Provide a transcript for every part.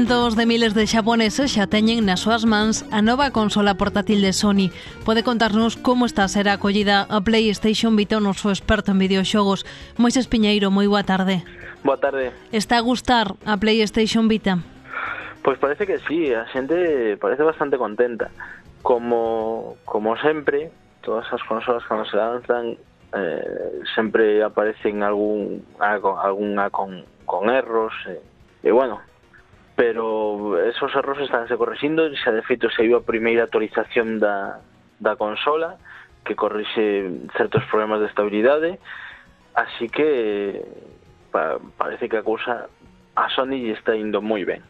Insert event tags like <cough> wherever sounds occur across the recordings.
Centos de miles de xaponeses xa teñen nas súas mans a nova consola portátil de Sony. Pode contarnos como está a ser a acollida a PlayStation Vita o noso experto en videoxogos. Moises Piñeiro, moi boa tarde. Boa tarde. Está a gustar a PlayStation Vita? Pois parece que sí, a xente parece bastante contenta. Como, como sempre, todas as consolas cando se lanzan eh, sempre aparecen algún algo, alguna con, con erros eh. e bueno, pero esos erros estánse corrixindo e xa de feito se viu a primeira actualización da, da consola que corrixe certos problemas de estabilidade así que pa, parece que a cousa a Sony está indo moi ben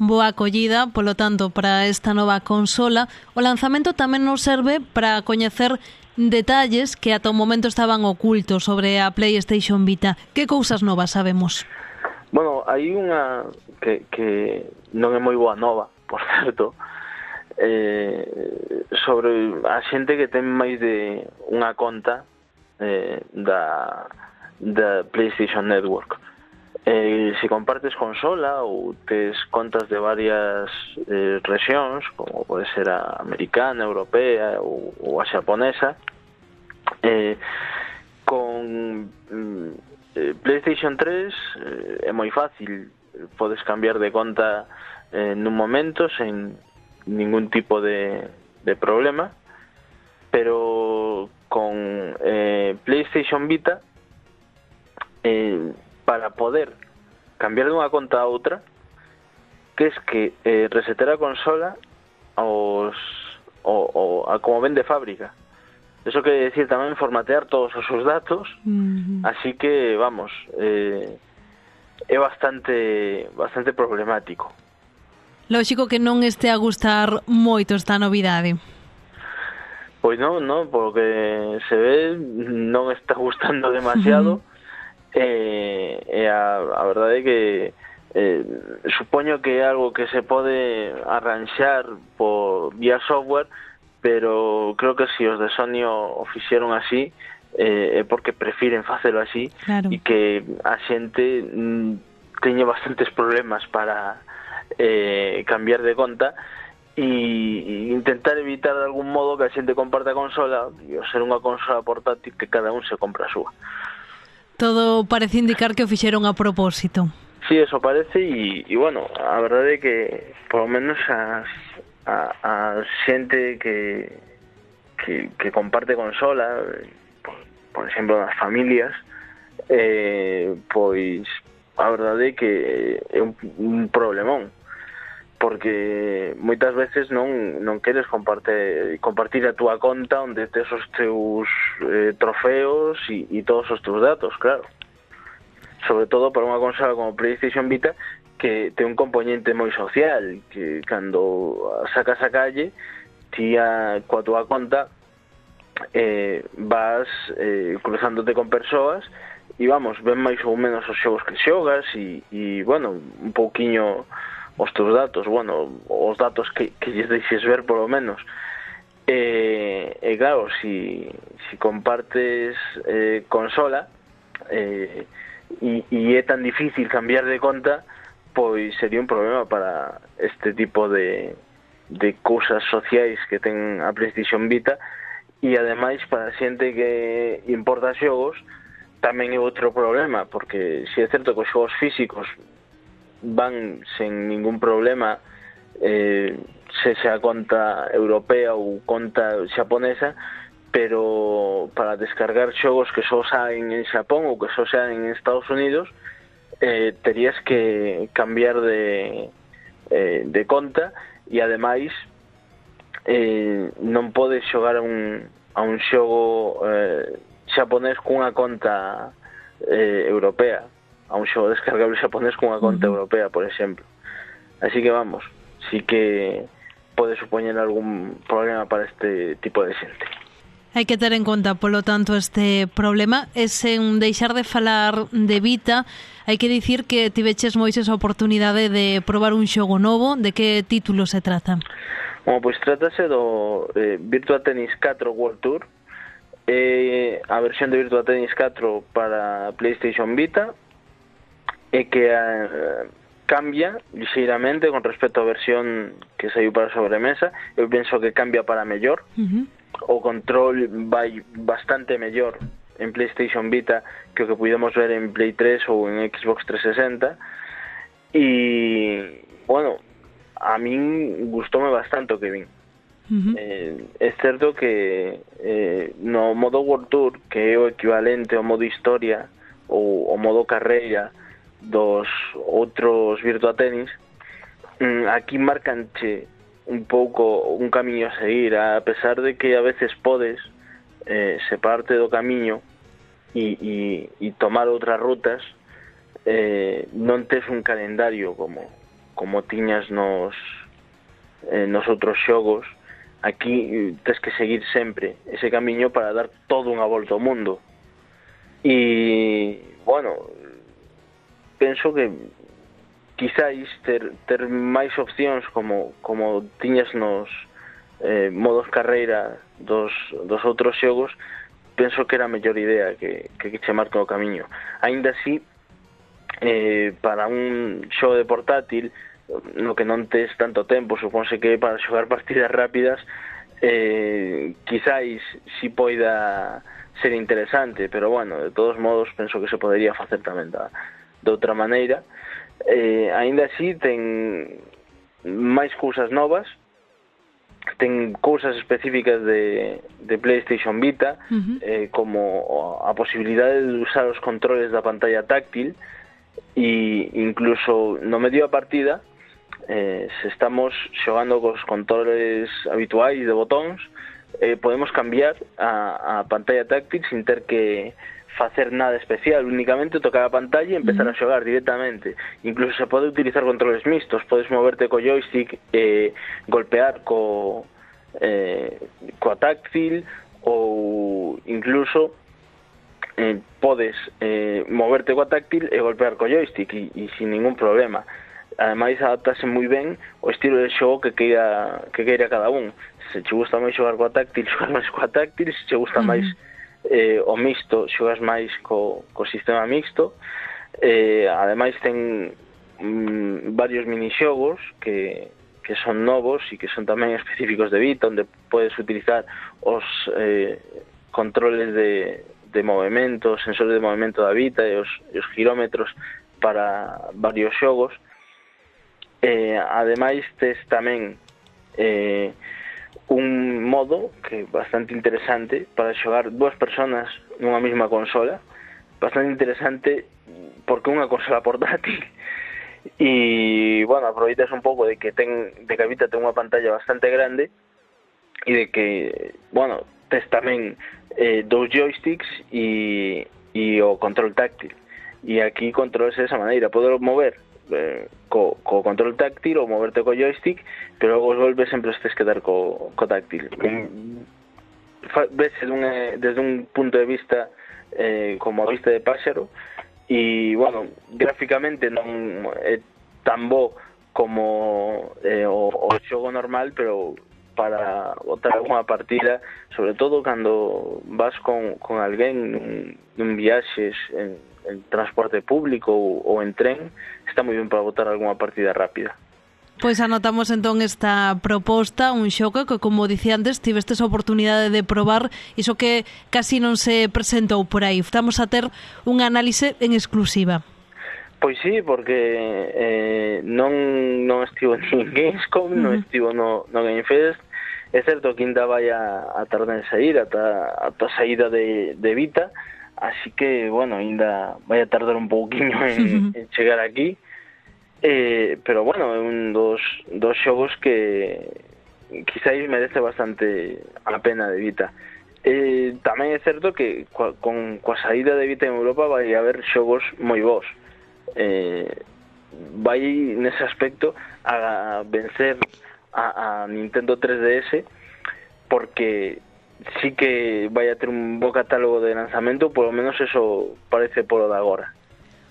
boa acollida, polo tanto, para esta nova consola. O lanzamento tamén nos serve para coñecer detalles que ata o momento estaban ocultos sobre a PlayStation Vita. Que cousas novas sabemos? Bueno, hai unha que, que non é moi boa nova, <laughs> por certo, eh, sobre a xente que ten máis de unha conta eh, da, da PlayStation Network. Eh, se compartes consola ou tes contas de varias eh, rexións, como pode ser a americana, a europea ou, ou a xaponesa, eh, con mm, eh, PlayStation 3 eh, é moi fácil podes cambiar de conta eh, nun momento sen ningún tipo de, de problema pero con eh, PlayStation Vita eh, para poder cambiar dunha conta a outra que es que eh, resetar a consola aos, o, o, a como ven de fábrica Eso quere decir tamén formatear todos os seus datos, Uh -huh. así que, vamos, eh, é bastante bastante problemático. Lógico que non este a gustar moito esta novidade. Pois non, non, porque se ve non está gustando demasiado. e, e eh, eh, a, a verdade é que eh, supoño que é algo que se pode arranxar por vía software, pero creo que se si os de Sony o fixeron así eh, é porque prefiren facelo así claro. e que a xente mm, bastantes problemas para eh, cambiar de conta e intentar evitar de algún modo que a xente comparta a consola e ser unha consola portátil que cada un se compra a súa. Todo parece indicar que o fixeron a propósito. Sí, eso parece e, e bueno, a verdade é que por lo menos a, a, a xente que, que, que comparte consola por exemplo, das familias, eh, pois a verdade é que é un, un problemón porque moitas veces non non queres comparte, compartir a túa conta onde tes os teus eh, trofeos e, e todos os teus datos, claro. Sobre todo para unha consola como PlayStation Vita que ten un componente moi social, que cando sacas a calle, ti a, coa túa conta eh, vas eh, cruzándote con persoas e vamos, ven máis ou menos os xogos que xogas e, e bueno, un pouquiño os teus datos, bueno, os datos que, que lles deixes ver polo menos. E, e claro, si, si compartes eh, consola eh, e, e é tan difícil cambiar de conta, pois sería un problema para este tipo de, de cousas sociais que ten a PlayStation Vita, e ademais para a xente que importa xogos tamén é outro problema porque se é certo que os xogos físicos van sen ningún problema eh, se xa conta europea ou conta xaponesa pero para descargar xogos que só saen en Xapón ou que só saen en Estados Unidos eh, terías que cambiar de, eh, de conta e ademais eh, non podes xogar a un, a un xogo eh, xaponés cunha conta eh, europea. A un xogo descargable xaponés cunha conta europea, por exemplo. Así que vamos, sí que pode supoñer algún problema para este tipo de xente. Hai que ter en conta, polo tanto, este problema. E sen deixar de falar de Vita, hai que dicir que tiveches moises a oportunidade de probar un xogo novo, de que título se trata? Bueno, pois trátase do eh, Virtua Tennis 4 World Tour eh, a versión de Virtua Tennis 4 para Playstation Vita e que eh, cambia lixeiramente con respecto á versión que saiu para a sobremesa. Eu penso que cambia para mellor. Uh -huh. o control vai bastante mellor en Playstation Vita que o que pudemos ver en Play 3 ou en Xbox 360 e bueno, a min gustoume bastante o que vin. Uh -huh. eh, é certo que eh, no modo World Tour que é o equivalente ao modo historia ou o modo carreira dos outros Virtua Tennis mm, aquí marcanche un pouco un camiño a seguir a pesar de que a veces podes eh, separarte do camiño e, e, e tomar outras rutas eh, non tes un calendario como como tiñas nos eh, nos outros xogos aquí eh, tens que seguir sempre ese camiño para dar todo unha volta ao mundo. E bueno penso que quizáis ter, ter máis opcións como, como tiñas nos eh, modos carreira dos, dos outros xogos penso que era a mellor idea que, que, que chamar todo o camiño. Ainda así eh, para un xogo de portátil no que non tes tanto tempo suponse que para xogar <laughs> partidas rápidas eh, quizáis si poida ser interesante pero bueno, de todos modos penso que se podería facer tamén da, de outra maneira eh, ainda así ten máis cousas novas ten cousas específicas de, de PlayStation Vita uh -huh. eh, como a posibilidade de usar os controles da pantalla táctil e incluso no medio da partida eh, se estamos xogando cos controles habituais de botóns eh, podemos cambiar a, a pantalla táctil sin ter que facer nada especial, únicamente tocar a pantalla e empezar a xogar directamente. Incluso se pode utilizar controles mixtos, podes moverte co joystick, eh, golpear co, eh, coa táctil ou incluso eh, podes eh, moverte coa táctil e golpear co joystick e, e sin ningún problema. Ademais, adaptase moi ben o estilo de xogo que queira, que queira cada un. Se che gusta máis xogar coa táctil, <laughs> xogas máis coa táctil, se che gusta uh -huh. máis eh, o mixto, xogas máis co, co sistema mixto. Eh, ademais, ten mm, varios minixogos que, que son novos e que son tamén específicos de Vita, onde podes utilizar os eh, controles de, de movimento, sensores de movimento da vida e os, e os girómetros para varios xogos. Eh, ademais, tes tamén eh, un modo que é bastante interesante para xogar dúas personas nunha mesma consola, bastante interesante porque unha consola portátil <laughs> e, bueno, aproveitas un pouco de que ten, de que habita ten unha pantalla bastante grande e de que, bueno, tes tamén eh, dous joysticks e, e o control táctil. E aquí controles esa maneira, poder mover eh, co, co control táctil ou moverte co joystick, pero os golpes sempre os tens que dar co, co táctil. Un, ves desde un, eh, desde un punto de vista eh, como a vista de páxaro, e, bueno, gráficamente non é eh, tan bo como eh, o, o xogo normal, pero para botar unha partida, sobre todo cando vas con, con alguén nun viaxes en, en transporte público ou, ou en tren, está moi ben para botar algunha partida rápida. Pois anotamos entón esta proposta, un xoque que, como dicía antes, tivestes a oportunidade de probar iso que casi non se presentou por aí. Estamos a ter un análise en exclusiva. Pois sí, porque eh, non, non estivo <laughs> en Gamescom, uh -huh. non estivo no, no Gamefest, é certo que ainda vai a, a tardar en sair, ata, ata a saída de, de Vita, así que, bueno, ainda vai a tardar un pouquiño en, <laughs> en chegar aquí, eh, pero bueno, é un dos, dos xogos que quizáis merece bastante a pena de Vita. Eh, tamén é certo que coa, con coa saída de Vita en Europa vai haber xogos moi bons, eh, vai nese aspecto a vencer a, a Nintendo 3DS porque sí que vai a ter un bo catálogo de lanzamento, polo menos eso parece polo de agora.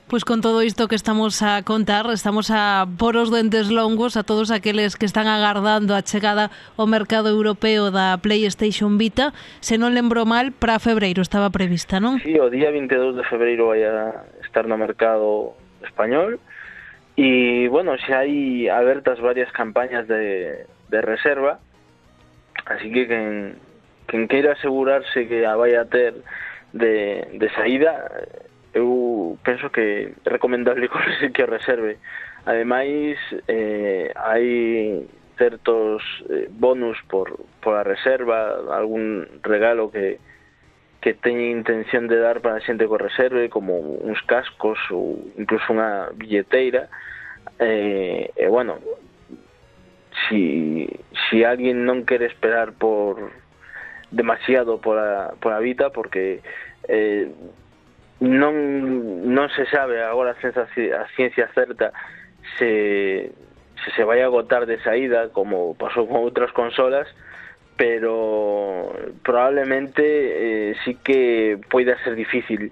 Pois con todo isto que estamos a contar, estamos a por os dentes longos a todos aqueles que están agardando a chegada ao mercado europeo da PlayStation Vita. Se non lembro mal, para febreiro estaba prevista, non? Sí, o día 22 de febreiro vai a estar no mercado español. Y bueno, si hay abiertas varias campañas de, de reserva, así que quen, quen queira asegurarse que a vai a ter de, de saída, eu penso que é recomendable <laughs> que o reserve. Ademais, eh, hai certos eh, bonus por, por a reserva, algún regalo que, que teñen intención de dar para a xente que reserve como uns cascos ou incluso unha billeteira eh, e bueno si, si alguén non quere esperar por demasiado por a, por a vida porque eh, non, non se sabe agora a, a ciencia certa se, se se vai agotar de saída como pasou con outras consolas pero probablemente eh, sí que poida ser difícil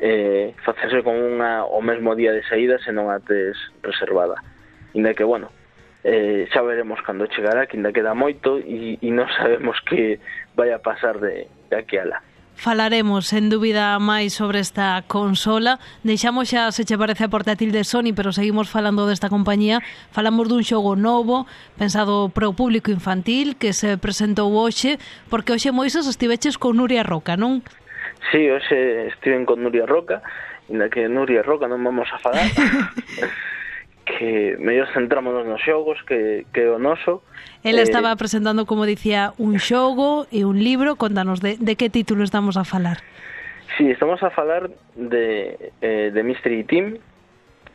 eh, facerse con unha o mesmo día de saída se non a tes reservada. Inda que, bueno, eh, xa veremos cando chegará, que ainda queda moito e, e non sabemos que vai a pasar de, de aquí a lá falaremos en dúbida máis sobre esta consola. Deixamos xa se che parece a portátil de Sony, pero seguimos falando desta compañía. Falamos dun xogo novo, pensado para o público infantil, que se presentou hoxe, porque hoxe Moises estiveches con Nuria Roca, non? Sí, hoxe estiven con Nuria Roca, inda que Nuria Roca non vamos a falar. <laughs> que mellor centrámonos nos xogos que, que o noso. Ela eh, estaba presentando, como dicía, un xogo e un libro. Contanos de, de que título estamos a falar. Sí, estamos a falar de, eh, de Mystery Team.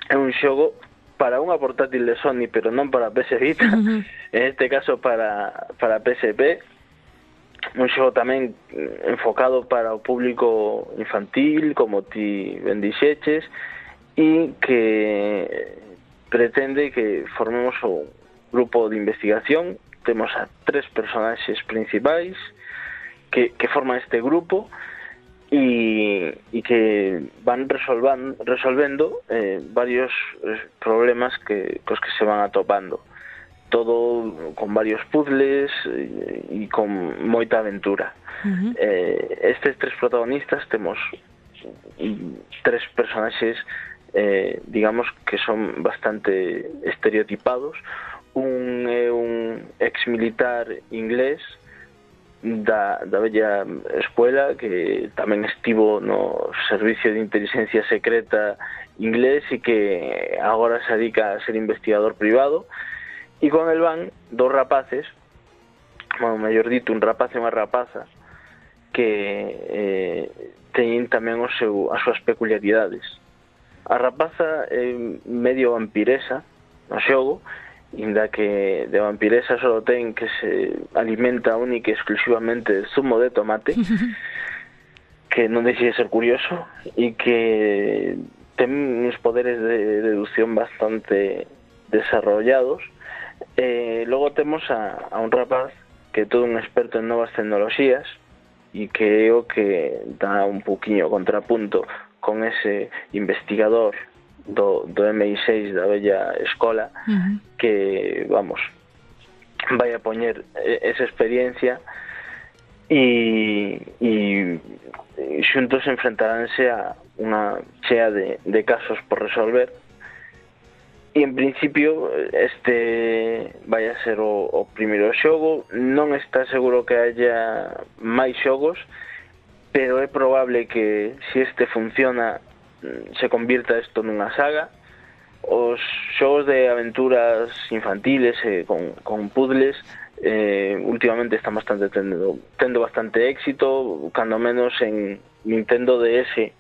É un xogo para unha portátil de Sony, pero non para PS Vita. Uh -huh. En este caso para, para PSP. Un xogo tamén enfocado para o público infantil, como ti ben dixeches, e que pretende que formemos un grupo de investigación. Temos a tres personaxes principais que, que forman este grupo e, e que van resolvan, resolvendo eh, varios eh, problemas que, cos que se van atopando. Todo con varios puzzles eh, e, e con moita aventura. Uh -huh. eh, estes tres protagonistas temos tres personaxes eh, digamos que son bastante estereotipados. Un é un ex militar inglés da, da bella escuela que tamén estivo no servicio de inteligencia secreta inglés e que agora se dedica a ser investigador privado. E con el van dos rapaces bueno, mellor dito, un rapaz e unha rapaza que eh, teñen tamén o seu, as súas peculiaridades. A rapaza é medio vampiresa no xogo, inda que de vampiresa só ten que se alimenta única e exclusivamente de zumo de tomate, <laughs> que non deixe de ser curioso, e que ten uns poderes de deducción bastante desarrollados. Eh, logo temos a, a un rapaz que é todo un experto en novas tecnoloxías, e que é o que dá un poquinho contrapunto con ese investigador do, do MI6 da bella escola uh -huh. que, vamos, vai a poñer esa experiencia e, e xuntos enfrentaránse a unha chea de, de casos por resolver e en principio este vai a ser o, o primeiro xogo non está seguro que haya máis xogos pero é probable que se este funciona mm, se convirta isto nunha saga. Os xogos de aventuras infantiles eh, con, con puzzles eh, últimamente están bastante tendo, tendo bastante éxito cando menos en Nintendo DS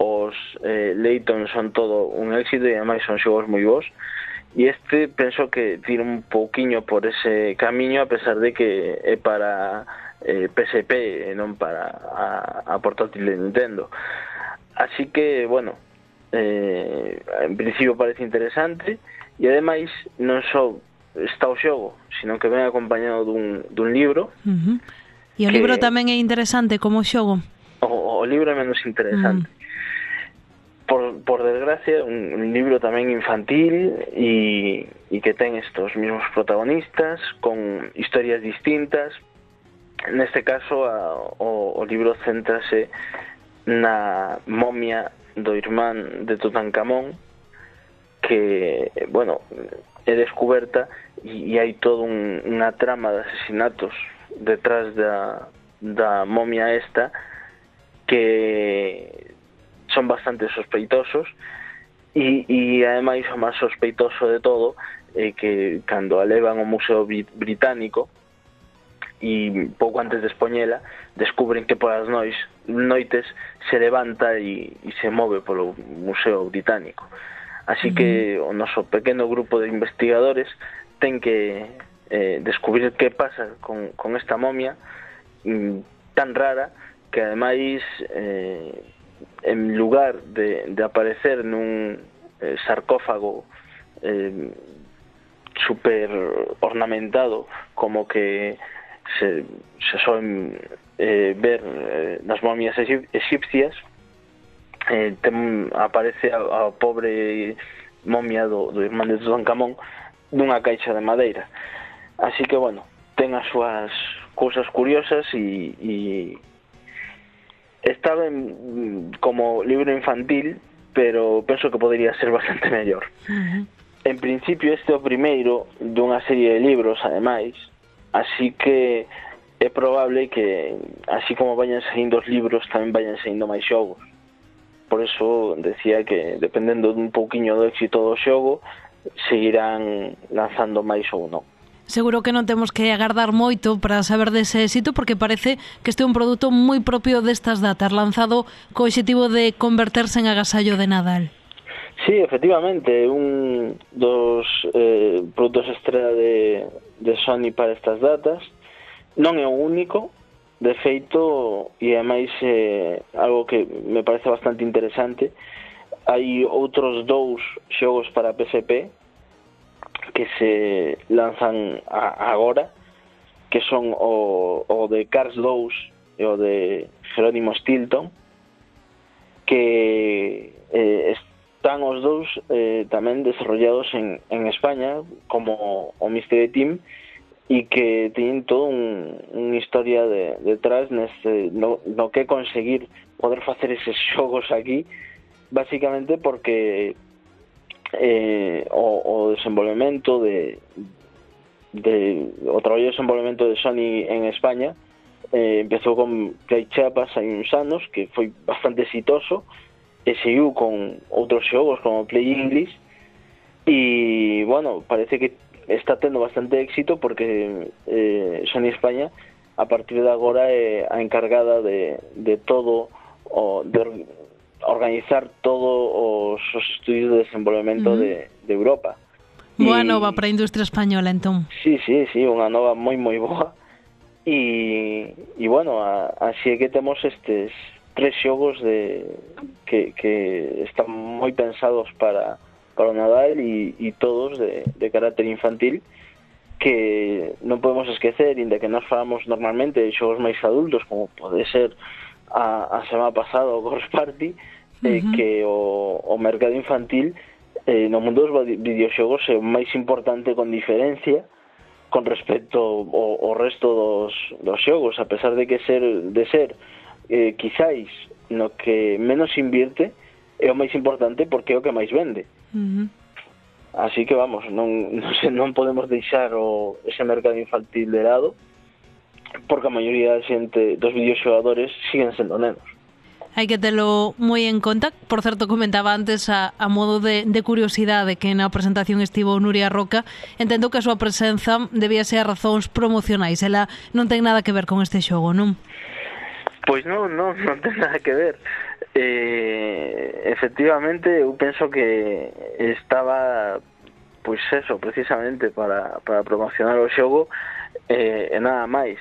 os eh, Layton son todo un éxito e ademais son xogos moi bons. E este penso que tira un pouquiño por ese camiño a pesar de que é para eh, PSP e eh, non para a, a portátil de Nintendo. Así que, bueno, eh, en principio parece interesante e ademais non só está o xogo, sino que ven acompañado dun, dun libro. Uh -huh. E o que... libro tamén é interesante como xogo. O, o libro é menos interesante. Uh -huh. Por, por desgracia, un, un libro tamén infantil e, e que ten estos mismos protagonistas con historias distintas, neste caso a, o, o libro céntrase na momia do irmán de Tutankamón que, bueno, é descoberta e, e hai todo un, unha trama de asesinatos detrás da, da momia esta que son bastante sospeitosos e, e ademais o máis sospeitoso de todo é que cando a levan ao Museo Británico e pouco antes de expoñela descubren que polas nois, noites se levanta e, e se move polo Museo Británico. Así que o noso pequeno grupo de investigadores ten que eh, descubrir que pasa con, con esta momia mm, tan rara que ademais eh, en lugar de, de aparecer nun eh, sarcófago eh, super ornamentado como que se, se soen eh, ver eh, nas momias egipcias eh, tem, aparece a, a pobre momia do, do irmán de Tutankamón dunha caixa de madeira así que bueno ten as súas cousas curiosas e, e está ben como libro infantil pero penso que podría ser bastante <laughs> mellor uh -huh. en principio este é o primeiro dunha serie de libros ademais así que é probable que así como vayan saindo os libros tamén vayan saindo máis xogos por eso decía que dependendo dun pouquiño do éxito do xogo seguirán lanzando máis ou non Seguro que non temos que agardar moito para saber dese éxito porque parece que este é un produto moi propio destas datas, lanzado co objetivo de converterse en agasallo de Nadal. Sí, efectivamente, un dos eh, produtos estrela de, de Sony para estas datas. Non é o único. De feito e é máis eh, algo que me parece bastante interesante hai outros dous xogos para PSP que se lanzan a, agora que son o, o de Cars 2 e o de Jerónimo Stilton que eh, están os dous eh, tamén desarrollados en, en España como o Mystery Team e que teñen todo un, un historia de, detrás neste, no, no que conseguir poder facer eses <laughs> xogos aquí basicamente porque eh, o, o desenvolvemento de, de o traballo de desenvolvemento de Sony en España eh, empezou con Play Chiapas hai uns anos que foi bastante exitoso e seguiu con outros xogos como Play English e, bueno, parece que está tendo bastante éxito porque eh, Sony España a partir de agora é eh, a encargada de, de todo o, de organizar todos os estudios de desenvolvemento uh -huh. de, de Europa. Boa e... nova para a industria española, entón. Sí, sí, sí, unha nova moi, moi boa. E, e bueno, a, así é que temos estes tres xogos de que, que están moi pensados para, para o Nadal e, e todos de, de carácter infantil que non podemos esquecer, inda que nós falamos normalmente de xogos máis adultos, como pode ser a, a semana pasada o Ghost Party, eh, uh -huh. que o, o mercado infantil eh, no mundo dos videoxogos é o máis importante con diferencia con respecto ao, ao resto dos, dos xogos, a pesar de que ser de ser eh, quizáis no que menos invierte é o máis importante porque é o que máis vende. Uh -huh. Así que vamos, non, <laughs> non, se, non podemos deixar o, ese mercado infantil de lado porque a maioría da xente dos videoxogadores siguen sendo nenos. Hai que telo moi en conta. Por certo, comentaba antes a, a modo de, de curiosidade que na presentación estivo Nuria Roca. Entendo que a súa presenza debía ser a razóns promocionais. Ela non ten nada que ver con este xogo, non? Pois non, non, <laughs> non ten nada que ver. Eh, efectivamente, eu penso que estaba pois eso, precisamente para, para promocionar o xogo eh, e nada máis.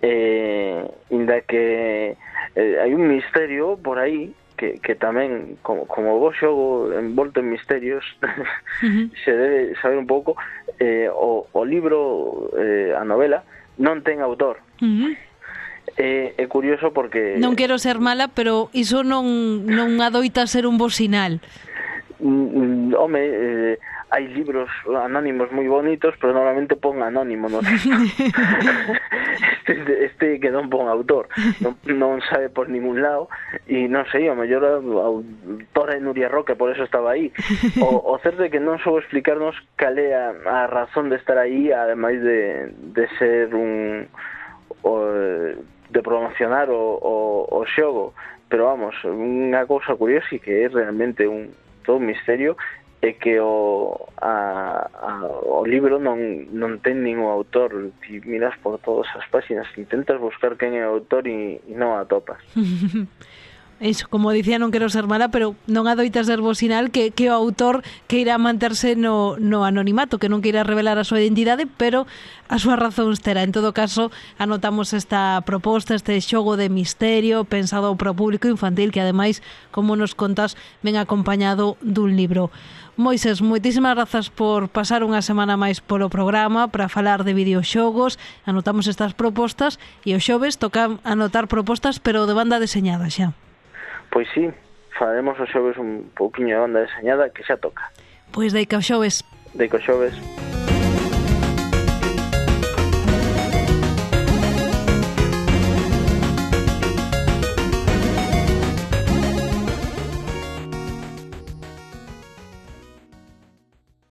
Eh, inda que eh, hai un misterio por aí que, que tamén, como, como vos xogo envolto en misterios, <laughs> uh -huh. se debe saber un pouco, eh, o, o libro, eh, a novela, non ten autor. Uh -huh é, é curioso porque... Non quero ser mala, pero iso non, non adoita ser un bo sinal. Mm, mm, home, eh, hai libros anónimos moi bonitos, pero normalmente pon anónimo, non <laughs> este, este que non pon autor, non, non sabe por ningún lado, e non sei, a mellor a autora é Nuria Roca, por eso estaba aí. O, o certo é que non soubo explicarnos cal é a, a razón de estar aí, ademais de, de ser un o, de promocionar o, o, o xogo. Pero vamos, unha cousa curiosa e que é realmente un todo un misterio é que o, a, a, o libro non, non ten ningún autor. Ti miras por todas as páxinas intentas buscar quen é o autor e, e non atopas. <laughs> iso, como dicía, non quero ser mala, pero non adoita ser vocinal que, que o autor queira manterse no, no anonimato, que non queira revelar a súa identidade, pero a súa razón terá. En todo caso, anotamos esta proposta, este xogo de misterio pensado para o público infantil, que ademais, como nos contas, ven acompañado dun libro. Moisés, moitísimas grazas por pasar unha semana máis polo programa para falar de videoxogos. Anotamos estas propostas e o xoves toca anotar propostas, pero de banda deseñada xa. Pois sí, faremos o xoves un pouquiño de onda deseñada que xa toca. Pois deica o xoves. Deica o xoves. Deica o xoves.